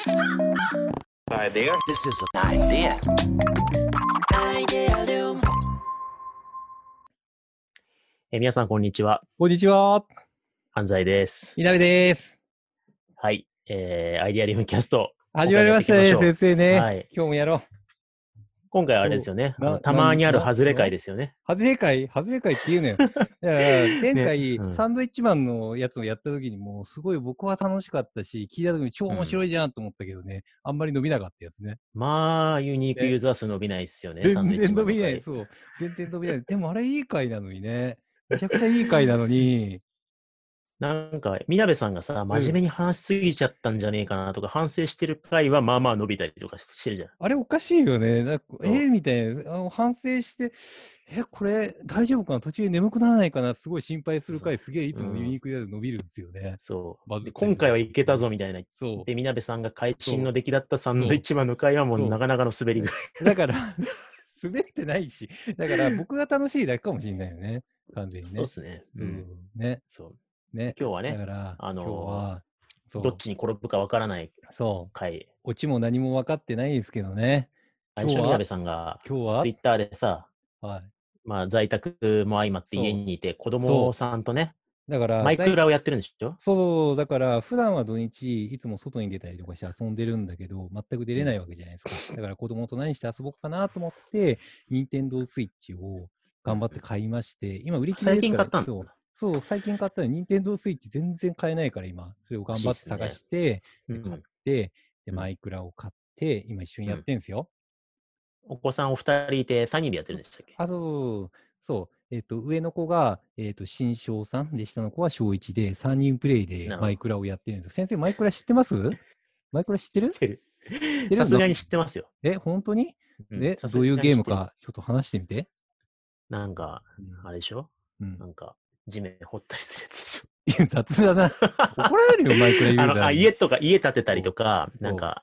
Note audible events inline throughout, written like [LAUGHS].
Idea? This is an Idea. Idealum. えー皆さん、こんにちは。こんにちは。安西です。みです。はい。えー、アイディアリムキャスト。始まりましたね、今回やっていきましょう先生ね。はい今日もやろう。今回はあれですよね。たまにあるな外れ会ですよね。外れ会外れ会って言うのよ。[LAUGHS] だから、前回、うんサンドイッチマンのやつをやった時にもう、すごい僕は楽しかったし、聞いた時に超面白いじゃんと思ったけどね、あんまり伸びなかったやつね。まあ、ユニークユーザー数伸びないですよね。全然伸びない。そう。全然伸びない。でもあれいい回なのにね。めちゃくちゃいい回なのに、なんか、みなべさんがさ、真面目に話しすぎちゃったんじゃねえかなとか、反省してる回はまあまあ伸びたりとかしてるじゃん。あれおかしいよね。なんかうえー、みたいな。あの反省して、え、これ大丈夫かな？途中で眠くならないかな？すごい心配する回、すげえいつもうんユニークで伸びるんですよね。そう。バズってるで今回はいけたぞみたいな。そう。で、みなべさんが会心の出来だったサンドイッチマンの回はもそううなかなかの滑り具合。[LAUGHS] だから、[LAUGHS] 滑ってないし、だから僕が楽しいだけかもしれないよね。完全にねそうっ。すね。う。うんん。ね。そう。ね。今日はねだか、ら、あのー今日は、そうどっちに転ぶかわからないそう。回。オチも何も分かってないですけどね。最初今日はみなべさんが今日は？ツイッターでさ、はい。まあ在宅も相まってそう家にいて、子供さんとね、だから、マイクラをやってるんでしょ？そうそう、だから普段は土日、いつも外に出たりとかして遊んでるんだけど、全く出れないわけじゃないですか。だから子供と何して遊ぼうかなと思って、任天堂スイッチを頑張って買いまして、今売り切れですから最近買ったそう、最近買ったの任天堂スイッチ全然買えないから今、それを頑張って探して、うん。買って、で、うん。マイクラを買って、今一緒にやってんすよ。お子さんお二人いて3人でやってるんでしたっけ？あ、そうそうそう。えっ、と、上の子が、えっ、と、新小3で、下の子は小1で、3人プレイでマイクラをやってるんですよ。先生、マイクラ知ってます？[LAUGHS] マイクラ知ってる？知ってる。る？さすがに知ってますよ。え、本当に？うん。え、どういうゲームか、ちょっと話してみて。なんか、うん。あれでしょ？うん。なんか、地面掘ったりするやつでしょいや雑だな。怒られるよ、マイクラユーザーに。あのあ家とか、家建てたりとか、なんか、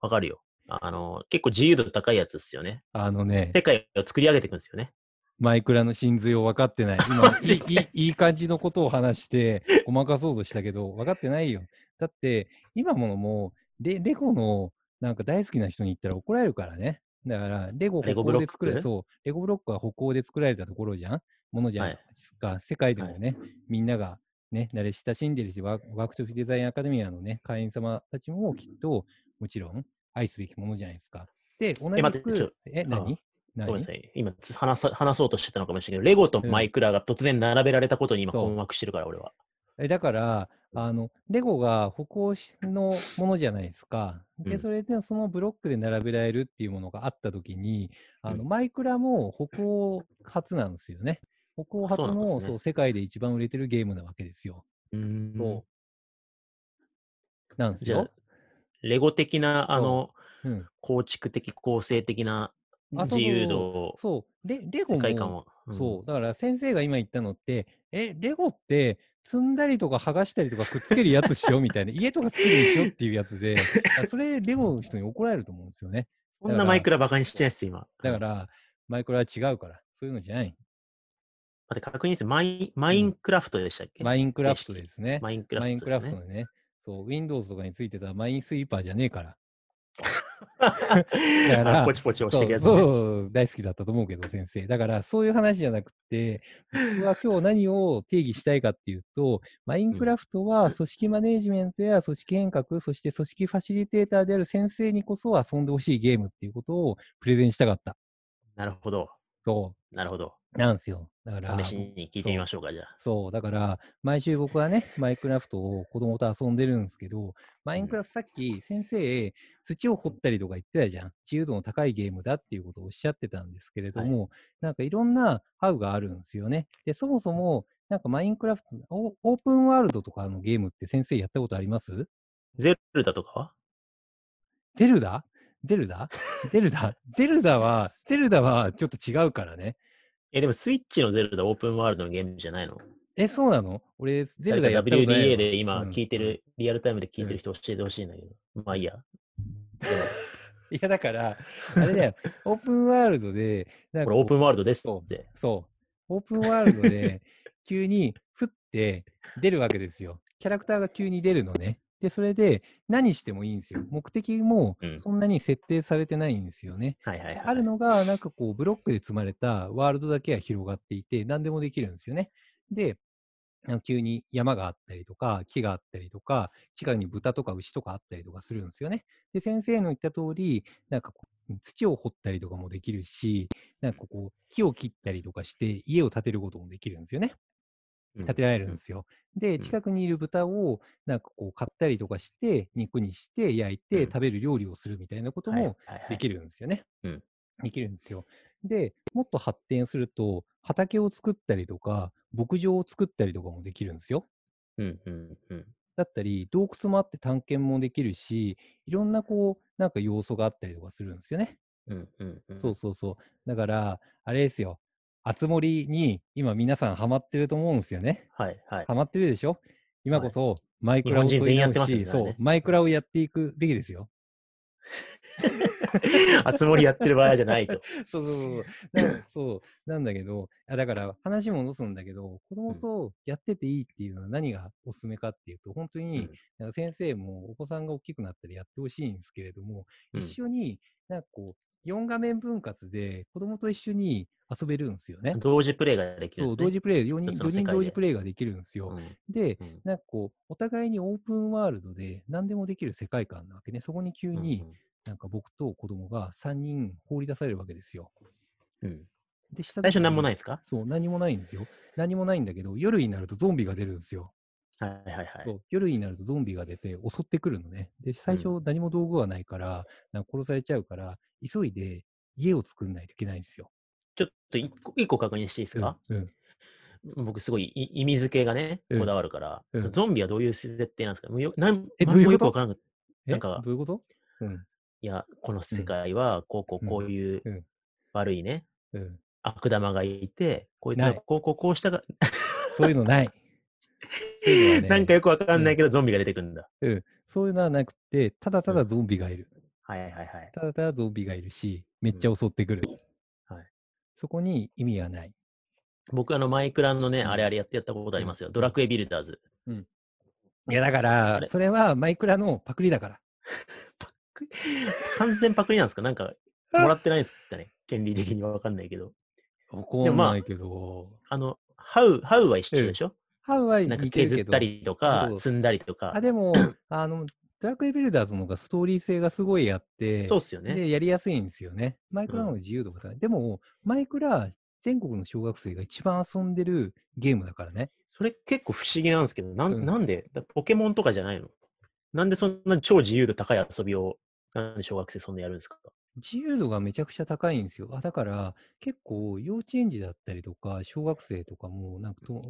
わかるよ。あの、結構自由度高いやつですよね。あのね、世界を作り上げていくんですよね。マイクラの真髄を分かってない。今 [LAUGHS] いいいい感じのことを話して、ごまかそうとしたけど、分かってないよ。だって、今ものもレ、レゴのなんか大好きな人に言ったら怒られるからね。だから、レゴレゴ北欧で作られブロックそう、レゴブロックは北欧で作られたところじゃんものじゃん、はいか。世界でもね、みんながね、慣れ親しんでるし、ワークショップデザインアカデミアのね、会員様たちもきっと、もちろん愛すべきものじゃないですか。で、同じく、え、何？ごめん何なさい。今つ話さ、話そうとしてたのかもしれないけど、レゴとマイクラが突然並べられたことに今困惑してるから、俺は。えだから、あの、レゴが北欧のものじゃないですか。で、うんそれでそのブロックで並べられるっていうものがあったときに、あの、うんマイクラも北欧初なんですよね。北欧初の、そうねそう、世界で一番売れてるゲームなわけですよ。うーんそう。なんですよ。、レゴ的な、あの、うん。構築的、構成的なあそうそう自由度、そう。レレゴも、世界観は。んそう。だから先生が今言ったのって、え、レゴって積んだりとか剥がしたりとかくっつけるやつしよみたいな、[LAUGHS] 家とか作るでしょっていうやつで、あそれレゴの人に怒られると思うんですよね。そんなマイクラバカにしてないです、今。うん、だから、マイクラは違うから、そういうのじゃない。待って、確認です。マイマインクラフトでしたっけ、マインクラフトですね。マインクラマインク。ラフトのね。そう、Windows とかについてたマインスイーパーじゃねえから。[LAUGHS] らあポチポチ押してるやつ、ね。そう、大好きだったと思うけど、先生。だから、そういう話じゃなくて、僕は今日何を定義したいかっていうと、マインクラフトは組織マネージメントや組織変革、そして組織ファシリテーターである先生にこそ遊んでほしいゲームっていうことをプレゼンしたかった。なるほど。そなるほど。う、なんですよ。だから、試しに聞いてみましょうか、じゃあ。そう、だから、毎週僕はね、マインクラフトを子供と遊んでるんですけど、マインクラフトさっき先生、土を掘ったりとか言ってたじゃん。自由度の高いゲームだっていうことをおっしゃってたんですけれども、なんかいろんなハウがあるんですよね。で、そもそも、なんかマインクラフト、オオープンワールドとかのゲームって先生やったことあります？ゼルダとかは？ゼルダゼルダゼルダゼルダは、ゼルダはちょっと違うからね。え、でもスイッチのゼルダオープンワールドのゲームじゃないの？え、そうなの？俺、ゼルダやったことないわ WDA で今うん聞いてる、リアルタイムで聞いてる人教えてほしいんだけど。まあいいや。[LAUGHS] いや、だから、あれだよ、[LAUGHS] オープンワールドで、なんかこれオープンワールドですそって。う、そう、オープンワールドで、急に、ふって出るわけですよ。キャラクターが急に出るのね。で、それで何してもいいんですよ。目的もうんそんなに設定されてないんですよね。はいはいはい。あるのが、なんかこう、ブロックで積まれたワールドだけが広がっていて、何でもできるんですよね。で、急に山があったりとか、木があったりとか、近くに豚とか牛とかあったりとかするんですよね。で、先生の言った通り、なんかこう、土を掘ったりとかもできるし、なんかこう、木を切ったりとかして、家を建てることもできるんですよね。うん建てられるんですよ。で、ん近くにいる豚を、なんかこう、買ったりとかして、肉にして、焼いてうん食べる料理をするみたいなことはいもできるんですよね。うんできるんですよ。で、もっと発展すると、畑を作ったりとか、牧場を作ったりとかもできるんですよ。うんうんうん。だったり、洞窟もあって探検もできるし、いろんなこう、なんか要素があったりとかするんですよね。うんうんうん。そうそうそう。だから、あれですよ。あつ森に今皆さんハマってると思うんですよね。はいはい。ハマってるでしょ？今こそマイク日ラを本人全員やっ取り直し、てますよねそう、マイクラをやっていくべきですよ。あつ森やってる場合じゃないと。[LAUGHS] そうそうそうそう。なそうなんだけど、あだから話戻すんだけど、子供とやってていいっていうのは何がおすすめかっていうと、本当に、先生もお子さんが大きくなったらやってほしいんですけれども、うん一緒に、なんかこう、4画面分割で子供と一緒に遊べるんですよね。同時プレイができるんですね。同時プレイ、4人一つ ,4 の世界で人同時プレイができるんですよ。うんで、うんなんかこう、お互いにオープンワールドで何でもできる世界観なわけね。そこに急に、うんなんか僕と子供が3人放り出されるわけですよ。うんで、最最初何もないですか？そう、何もないんですよ。何もないんだけど、夜になるとゾンビが出るんですよ。はいはいはい。そう、夜になるとゾンビが出て襲ってくるのね。で、最初何も道具はないから、なんか殺されちゃうから、急いで家を作んないといけないんですよ。ちょっと一個一個確認していいですか、うんうん僕すごいい意味付けがね、うんこだわるから、うんゾンビはどういう設定なんですか？よなんえどういうこと？なんかどういうこと？うん。いや、この世界は、こうこうこういううん悪いね、うん。悪玉がいて、こいつなはいこうこうこうしたが、そういうのない。なんかよくわかんないけど、ゾンビが出てくるんだ。うん。そういうのはなくて、ただただゾンビがいる。はいはいはい。ただただゾンビがいるし、めっちゃ襲ってくる。はいそこに意味はない。僕、あの、マイクラのね、うんあれあれやってやったことありますよ。うんドラクエビルダーズ。いや、だかあら、れそれはマイクラのパクリだから。[LAUGHS] 完全パクリなんですか？なんか、もらってないんですかね？権利的にはわかんないけど。[LAUGHS] わかんないけど、あの、ハウ、ハウは一緒でしょ、ハウはなんか。削ったりとか積んだりとかあ、。でも、[COUGHS] あの、ドラクエビルダーズの方がストーリー性がすごいあって、そうっすよね。で、やりやすいんですよね。マイクラの方が自由度が高い。でも、マイクラ、全国の小学生が一番遊んでるゲームだからね。それ結構不思議なんですけど、なん,、うんなんで？だポケモンとかじゃないの？なんでそんな超自由度高い遊びを、なんで小学生そんなやるんですか？自由度がめちゃくちゃ高いんですよ。あだから、結構幼稚園児だったりとか、小学生とかも、なんかと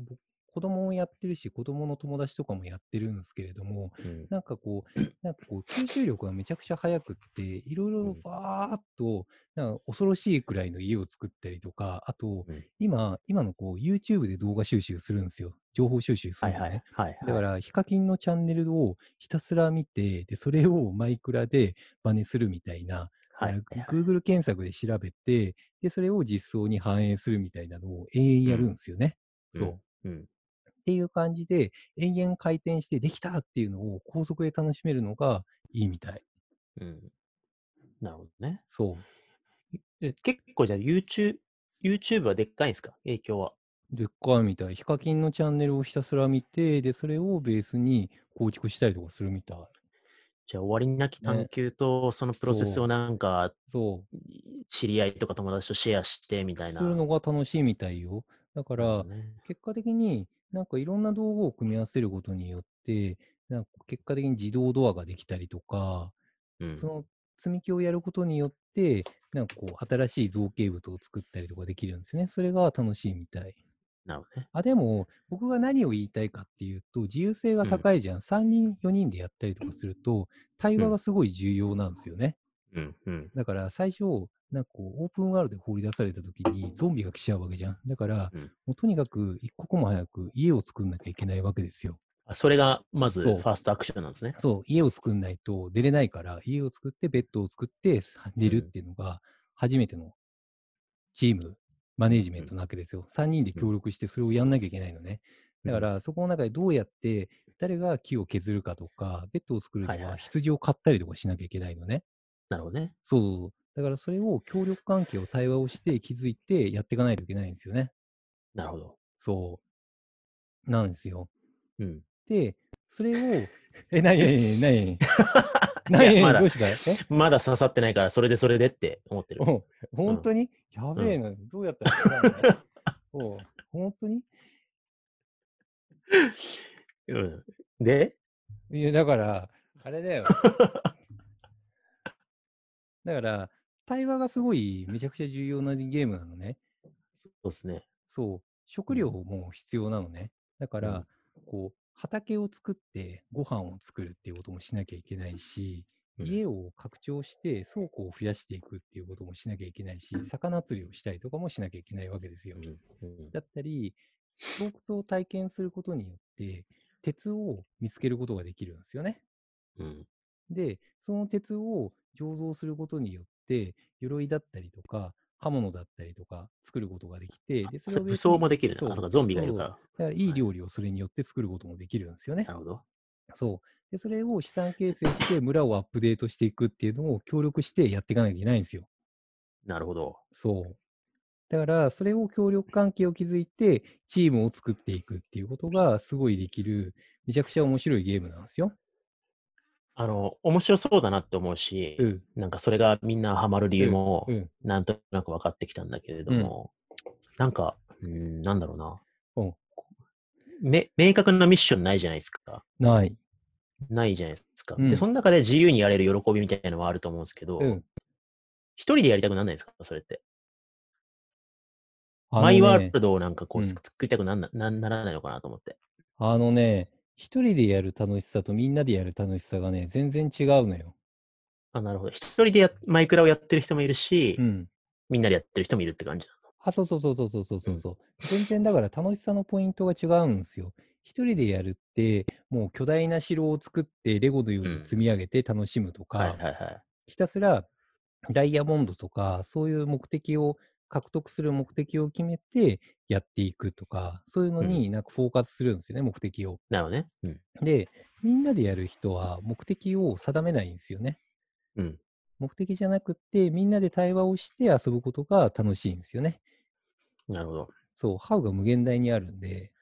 子供もやってるし、子供の友達とかもやってるんですけれども、うん。なんかこう、なんかこう、吸収力がめちゃくちゃ速くって、いろいろうんバーっと、なんか恐ろしいくらいの家を作ったりとか、あと、うん今、今のこう、YouTube で動画収集するんですよ。情報収集すはいるのね。はい。はい、だから、ヒカキンのチャンネルをひたすら見て、で、それをマイクラで真似するみたいな、はい、Google 検索で調べて、で、それを実装に反映するみたいなのを永遠やるんですよね。うんそう。うん。っていう感じで、延々回転してできたっていうのを高速で楽しめるのがいいみたい。うん。なるほどね。そう。で結構じゃあ YouTube、YouTube はでっかいんですか？影響は。でっかいみたい。ヒカキンのチャンネルをひたすら見て、で、それをベースに構築したりとかするみたい。じゃあ終わりなき探求と、そのプロセスをなんか、そう。知り合いとか友達とシェアしてみたいな。そういうのが楽しいみたいよ。だから結果的になんかいろんな道具を組み合わせることによって、なんか結果的に自動ドアができたりとか、うんその積み木をやることによって、なんかこう、新しい造形物を作ったりとかできるんですね。それが楽しいみたい。なるほどね。あ、でも、僕が何を言いたいかっていうと、自由性が高いじゃん。3人、4人でやったりとかすると、対話がすごい重要なんですよね。うんうん。だから最初、なんかこう、オープンワールドで放り出された時に、ゾンビが来ちゃうわけじゃん。だから、うんもうとにかく一刻も早く家を作んなきゃいけないわけですよ。あそれがまずファーストアクションなんですね。そう、家を作んないと出れないから、家を作って、ベッドを作って、寝るっていうのが、初めてのチーム、マネージメントなわけですよ。3人で協力してそれをやんなきゃいけないのね。だから、そこの中でどうやって誰が木を削るかとか、ベッドを作るには羊を買ったりとかしなきゃいけないのね。なるほどね。そう。だからそれを協力関係を対話をして気づいてやっていかないといけないんですよね。なるほど。そう。なんですよ。うん。で、それを、[LAUGHS] え、なになになにいなにやまだどうしたえ？[LAUGHS] まだ刺さってないから、それでそれでって思ってる。お本当に、やべえな、どうやったらわかんないお本当に？[LAUGHS] うん。で？いや、だから、あれだよ。だから、対話がすごいめちゃくちゃ重要なゲームなのね。そうですね。そう。食料も必要なのね。だから、うんこう、畑を作ってご飯を作るっていうこともしなきゃいけないし、うん家を拡張して倉庫を増やしていくっていうこともしなきゃいけないし、魚釣りをしたりとかもしなきゃいけないわけですよ。だったり、洞窟を体験することによって、鉄を見つけることができるんですよね。うん。で、その鉄を醸造することによって、鎧だったりとか、刃物だったりとか作ることができて、で、それを武装もできるそうか、ゾンビがいるから。だからいい料理をそれによって作ることもできるんですよねな。るほど。そう。で、それを資産形成して村をアップデートしていくっていうのを協力してやっていかなきゃいけないんですよ。なるほど。そう。だから、それを協力関係を築いて、チームを作っていくっていうことがすごいできる、めちゃくちゃ面白いゲームなんですよ。あの、面白そうだなって思うし、うん。なんかそれがみんなハマる理由もう、ん。なんとなく分かってきたんだけれども、なんか、うん、なんだろうな。うんめ明確なミッションないじゃないですか。ない。ないじゃないですか。うんで、その中で自由にやれる喜びみたいなのはあると思うんですけど、うん。一人でやりたくなんないですか？それって。あのマイワーね、ルドをなんかこう、うん作りたくなんななならないのかなと思って。あのね、一人でやる楽しさとみんなでやる楽しさがね、全然違うのよ。あ、なるほど。一人でやマイクラをやってる人もいるし、うん。みんなでやってる人もいるって感じ。あ、そうそうそうそうそうそうそう。うん、全然だから楽しさのポイントが違うんですよ。一人でやるって、もう巨大な城を作って、レゴのように積み上げて楽しむとか、ひたすらダイヤモンドとか、そういう目的を獲得する目的を決めてやっていくとか、そういうのになんかフォーカスするんですよね、目的を。なるほどね。うん。で、みんなでやる人は目的を定めないんですよね。うん。目的じゃなくって、みんなで対話をして遊ぶことが楽しいんですよね。なるほど。そう、ハウが無限大にあるんで、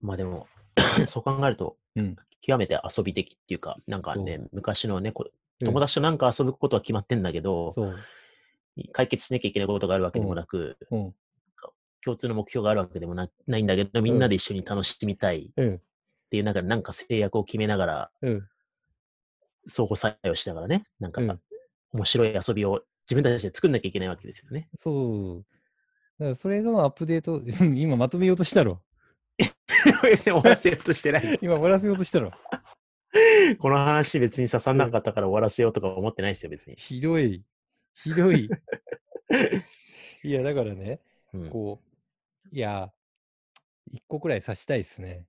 まあでも、[COUGHS] そう考えると、うん。極めて遊び的っていうか、なんかねそ、昔のね、友達となんか遊ぶことは決まってんだけど、そう。解決しなきゃいけないことがあるわけでもなく、うん。共通の目標があるわけでもなないんだけど、みんなで一緒に楽しみたいっうん。ていう中で、なんか制約を決めながら、うん。相互作用しながらね、なんかうん面白い遊びを自分たちで作んなきゃいけないわけですよね。そう。だからそれがアップデート、[LAUGHS] 今まとめようとしたろ。[LAUGHS] 終わらせようとしてない。今終わらせようとしたろ。[LAUGHS] この話別に刺さんなかったから終わらせようとか思ってないですよ、別に。ひどい。ひどい。[LAUGHS] いや、だからね、うん、こう、いや、一個くらいさしたいですね。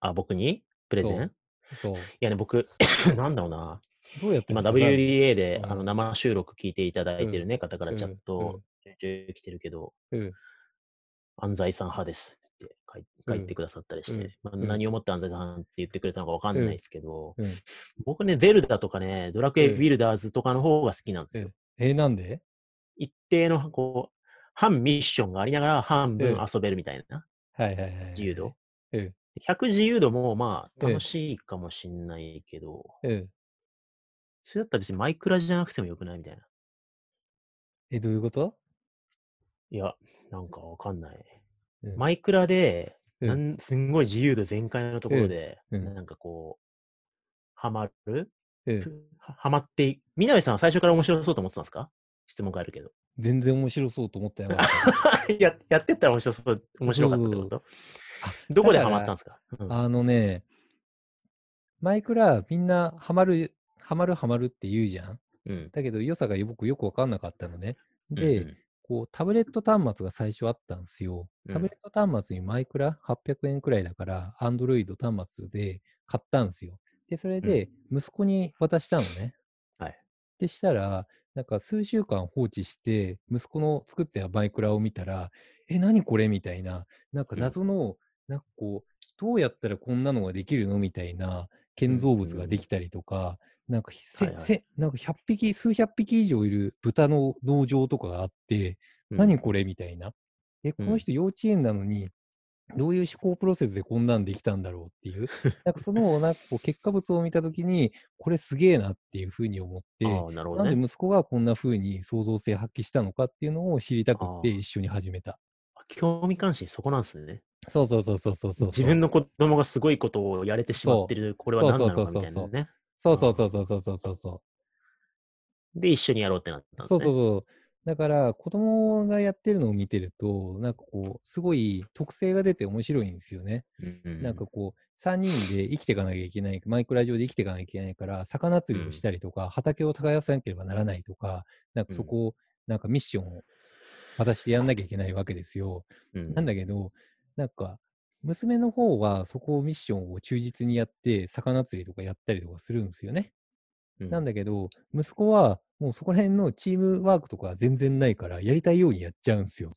あ、僕に？プレゼン？いそう。やね、僕、[COUGHS] なんだろうな。どうやって今、WDA で、うんあの生収録聞いていただいてるね、方からうんチャット中来てるけど、うん。安西さん派ですって書い書いてくださったりして、まあ、うん何をもって安西さんって言ってくれたのかわかんないですけど、うん。僕ね、ゼルダとかね、ドラクエうんビルダーズとかの方が好きなんですよ。うんえーなんで？一定の、こう、半ミッションがありながら半分うん遊べるみたいなはいはいはいはい。自由度。うん。100自由度もまあうん楽しいかもしんないけど、うん。それだったら別にマイクラじゃなくてもよくないみたいな。え、どういうこと？いや、なんかわかんない。うんマイクラで、うんなんすんごい自由度全開のところで、なんかこう、ハマる、うん。ははまってい、みなべさんは最初から面白そうと思ってたんですか？質問変えるけど。全然面白そうと思ったよ。[LAUGHS] ややってったら面白そう、面白かったってこと？あどこでハマったんですか、うんあのね、マイクラみんなハマる、ハマるハマるって言うじゃん。うん。だけど良さが僕よくわかんなかったのね。うんで、うんこうタブレット端末が最初あったんですよ。うんタブレット端末にマイクラ？800円くらいだから、アンドロイド端末で買ったんですよ。で、それで息子に渡したのね。はい。でしたら、なんか数週間放置して、息子の作ったマイクラを見たら、え、何これ？みたいな、なんか謎の、なんかこう、どうやったらこんなのができるの？みたいな建造物ができたりとか、なんかせ、はいはいせなんか100匹、数百匹以上いる豚の農場とかがあって、何これ？みたいな。え、この人幼稚園なのに、どういう思考プロセスでこんなんできたんだろうっていう、なんかそのなんかこう結果物を見たときに、これすげえなっていうふうに思って、なね。なんで息子がこんな風に創造性発揮したのかっていうのを知りたくって一緒に始めた。興味関心そこなんですね。そうそうそうそうそうそう。自分の子供がすごいことをやれてしまってる、これは何なのかみたいなね。そうそうそうそうそうそうそうそで、一緒にやろうってなったんう。ですね。そうそうそう。だから子供がやってるのを見てると、なんかこう、すごい特性が出て面白いんですよね。うんうんなんかこう、3人で生きていかなきゃいけない、マイクラ上で生きていかなきゃいけないから、魚釣りをしたりとか、畑を耕さなければならないとか、なんかそこを、なんかミッションを果たしてやんなきゃいけないわけですよ。うんなんだけど、なんか、娘の方はそこをミッションを忠実にやって、魚釣りとかやったりとかするんですよね。うんなんだけど、息子はもうそこら辺のチームワークとか全然ないから、やりたいようにやっちゃうんですよ。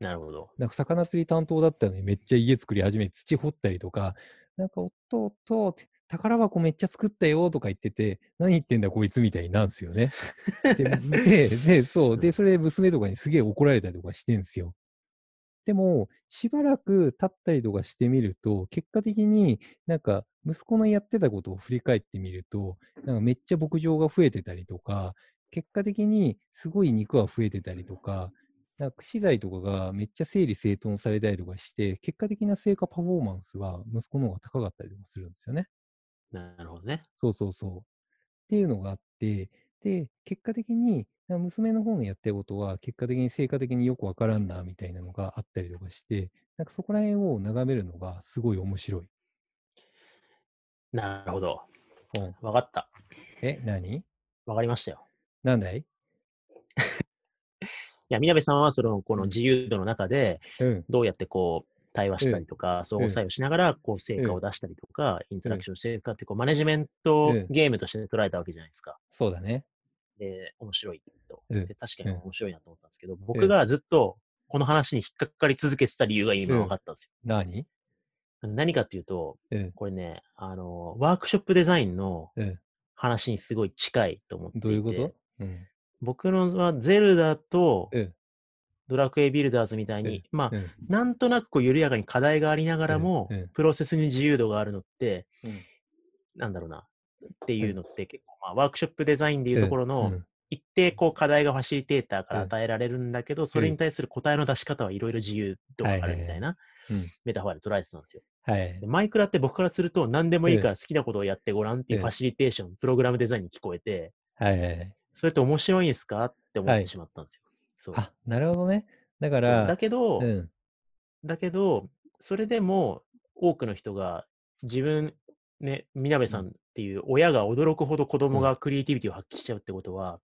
なるほど。なんか魚釣り担当だったのにめっちゃ家作り始めて土掘ったりとか、なんか、おっとおって、宝箱めっちゃ作ったよとか言ってて、何言ってんだこいつみたいになるんですよね。で、[LAUGHS] で、でそう。で、それで娘とかにすげえ怒られたりとかしてんですよ。でも、しばらく経ったりとかしてみると、結果的になんか息子のやってたことを振り返ってみると、なんかめっちゃ牧場が増えてたりとか、結果的にすごい肉は増えてたりとか、なんか資材とかがめっちゃ整理整頓されたりとかして、結果的な成果パフォーマンスは息子の方が高かったりとかするんですよね。なるほどね。そうそうそう。っていうのがあって、で、結果的に、な娘の方のやってることは、結果的に成果的によくわからんな、みたいなのがあったりとかして、なんかそこら辺を眺めるのがすごい面白い。なるほど。うん、わかった。え、何？わかりましたよ。なんだい？[LAUGHS] いや、みなべさんはその、このうん自由度の中で、うん、どうやってこう、対話したりとか、相互作用しながら、こう、成果を出したりとか、インタラクションしていくかって、こう、マネジメントうんゲームとして捉えたわけじゃないですか。そうだね。で、面白いと。うんで、確かにうん面白いなと思ったんですけど、僕がずっと、この話に引っかかり続けてた理由が今うん。分かったんです何よ。何？かっていうと、うん、これね、あの、ワークショップデザインのうん。話にすごい近いと思っていて、どういうこと？うん、僕のはゼルダとうん、ドラクエビルダーズみたいに、まあ、うん、なんとなくこう緩やかに課題がありながらも、プロセスに自由度があるのって、うん。なんだろうな、っていうのって結構、まあ、ワークショップデザインでいうところの、うん。一定こう課題がファシリテーターからうん。与えられるんだけど、それに対する答えの出し方はいろいろ自由度があるみたいなうん。メタファーで捉えてたんですよ。はいで。マイクラって僕からすると何でもいいうん。から好きなことをやってごらんっていううんファシリテーション、プログラムデザインに聞こえて、はい。それって面白いんですかって思っはい。てしまったんですよ。そう。あ、なるほどね。だから、だけど、うん、だけど、それでも多くの人が自分、ね、みなべさんっていう親が驚くほど子供がクリエイティビティを発揮しちゃうってことは、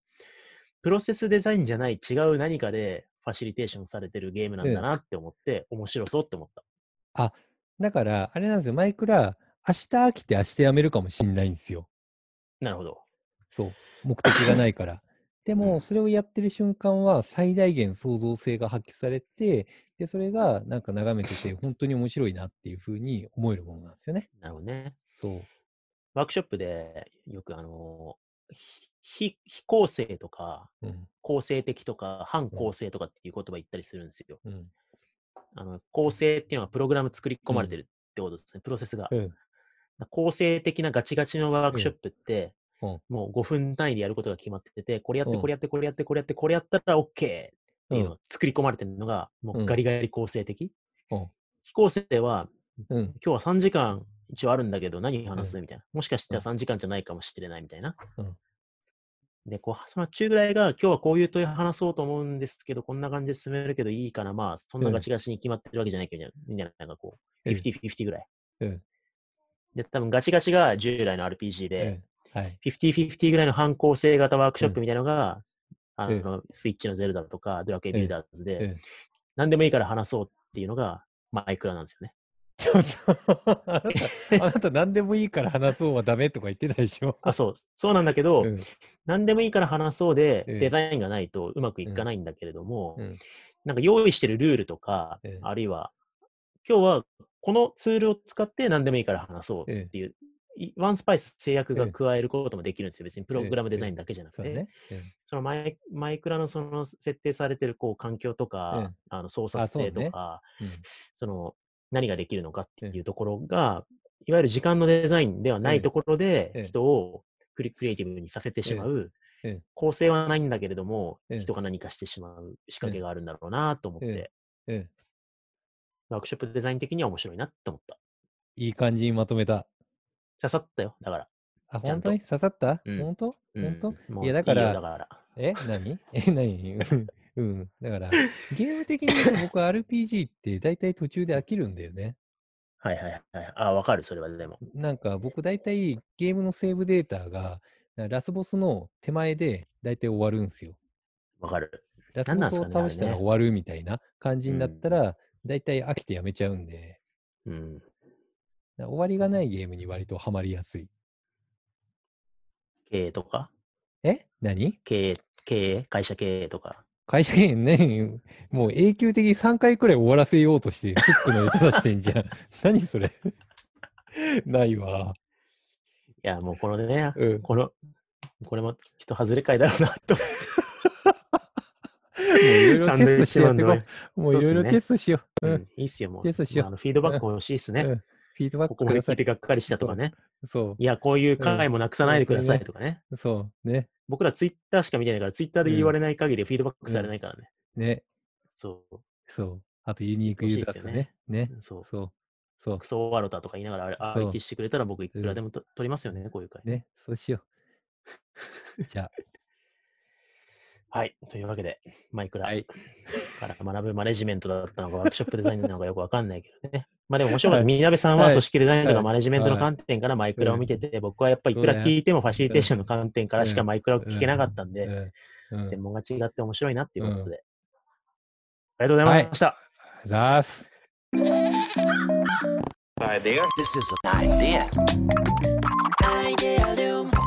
プロセスデザインじゃない違う何かでファシリテーションされてるゲームなんだなって思って、面白そうって思った。だから、あれなんですよ、マイクラ、明日飽きて明日やめるかもしんないんですよ。なるほど。そう。目的がないから。でうも、んそれをやってる瞬間は最大限創造性が発揮されて、で、それがなんか眺めてて、本当に面白いなっていうふうに思えるものなんですよね。なるほどね。そう。ワークショップでよくあの非非構成とかうん。構成的とか反構成とかっていう言葉言ったりするんですよ。うん。あの構成っていうのはプログラム作り込まれてるってことですね、プロセスが。うん。構成的なガチガチのワークショップって、うんもう5分単位でやることが決まってて、これやって、うんこれやって、これやって、これやって、これやったら OK っていうのが作り込まれてるのが、もううんガリガリ構成的。うん非構成は、うん。今日は3時間一応あるんだけど、何話す？みたいな。もしかしたらう3時間じゃないかもしれないみたいな。うんで、こう、その中ぐらいが、今日はこういう問い話そうと思うんですけど、こんな感じで進めるけどいいかな、まあ、そんなガチガチに決まってるわけじゃないけど、みたいな、なんかこう、うん50-50ぐらい。うん。で、多分ガチガチが従来の RPG うで、ん。はい。50-50ぐらいの反抗性型ワークショップうんみたいなのが、あうんの、スイッチのゼルダとか、ドラクエビルダーズで、うん何でもいいから話そうっていうのが、マイクラなんですよね。ちょっとあなた、あなた何でもいいから話そうはダメとか言ってたでしょ？あ、そう。そうなんだけど、うん。何でもいいから話そうで、うん。デザインがないとうまくいかないんだけれども、うん。なんか用意してるルールとか、うん。あるいは、今日はこのツールを使って何でもいいから話そうっていう、いワンスパイス制約が加えることもできるんですよ。別にプログラムデザインだけじゃなくて。そのマイマイクラのその設定されてるこう環境とか、うん。あの操作性とか、うん。その何ができるのかっていうところが、いわゆる時間のデザインではないところうんで人をクリクリエイティブにさせてしまう、うん構成はないんだけれども、うん人が何かしてしまう仕掛けがあるんだろうなと思って、うんワークショップデザイン的には面白いなと思った。いい感じにまとめた。刺さったよ、だから。あ、本当に刺さった？うん。本当？うん。本当いやだからよだから。え？何？[LAUGHS] え何？[LAUGHS] うんうん。だから、ゲーム的に言うと僕 RPG って大体途中で飽きるんだよね。はいはいはい。あ、わかる、それはでも。なんか僕大体ゲームのセーブデータがラスボスの手前で大体終わるんですよ。わかる。ラスボスを倒したら終わるみたいな感じになったら、大体飽きてやめちゃうんで、うん。終わりがないゲームに割とハマりやすい。経営とか？え？何？経営、経営会社経営とか。会社員ね、もう永久的に3回くらい終わらせようとして、フックのネタ出してんじゃん。[LAUGHS] 何それ [LAUGHS] ないわ。いや、もうこのね、うん。この、これも人外れ会だろうなと。もういろいろテストしてやってこチマンの、う。もういろいろテストしよう。いいっすよ、もう。テストしようフィードバック欲しいっすね。うんフィードバッここまで。聞いてがっかりしたとかね。そいや、こういう回もなくさないでくださいとかね。う。そう。ね。僕らツイッターしか見てないから、ツイッターで言われない限りフィードバックされないからね。ね。そう。そう。あとユニークユーザー数ね。ね。そう。そう。そうク。ソワロタとか言いながらあそう相手してくれたら僕いくらでもと取りますよね、こういう回。ね。そうしよう。じゃはい。というわけで、マイクあ。ラはい。から学ぶマネジメントだったのか、ワークショップデザインなのかよくわかんないけどね。まあでも面白かった。はいみなべさんははい組織デザインとはいかマネジメントの観点からマイクラを見てて、僕はやっぱりいくら聞いてもファシリテーションの観点からしかマイクラを聞けなかったんで。専門が違って面白いなっていうことで。ありがとうございました。ザース。This is an idea. Idea.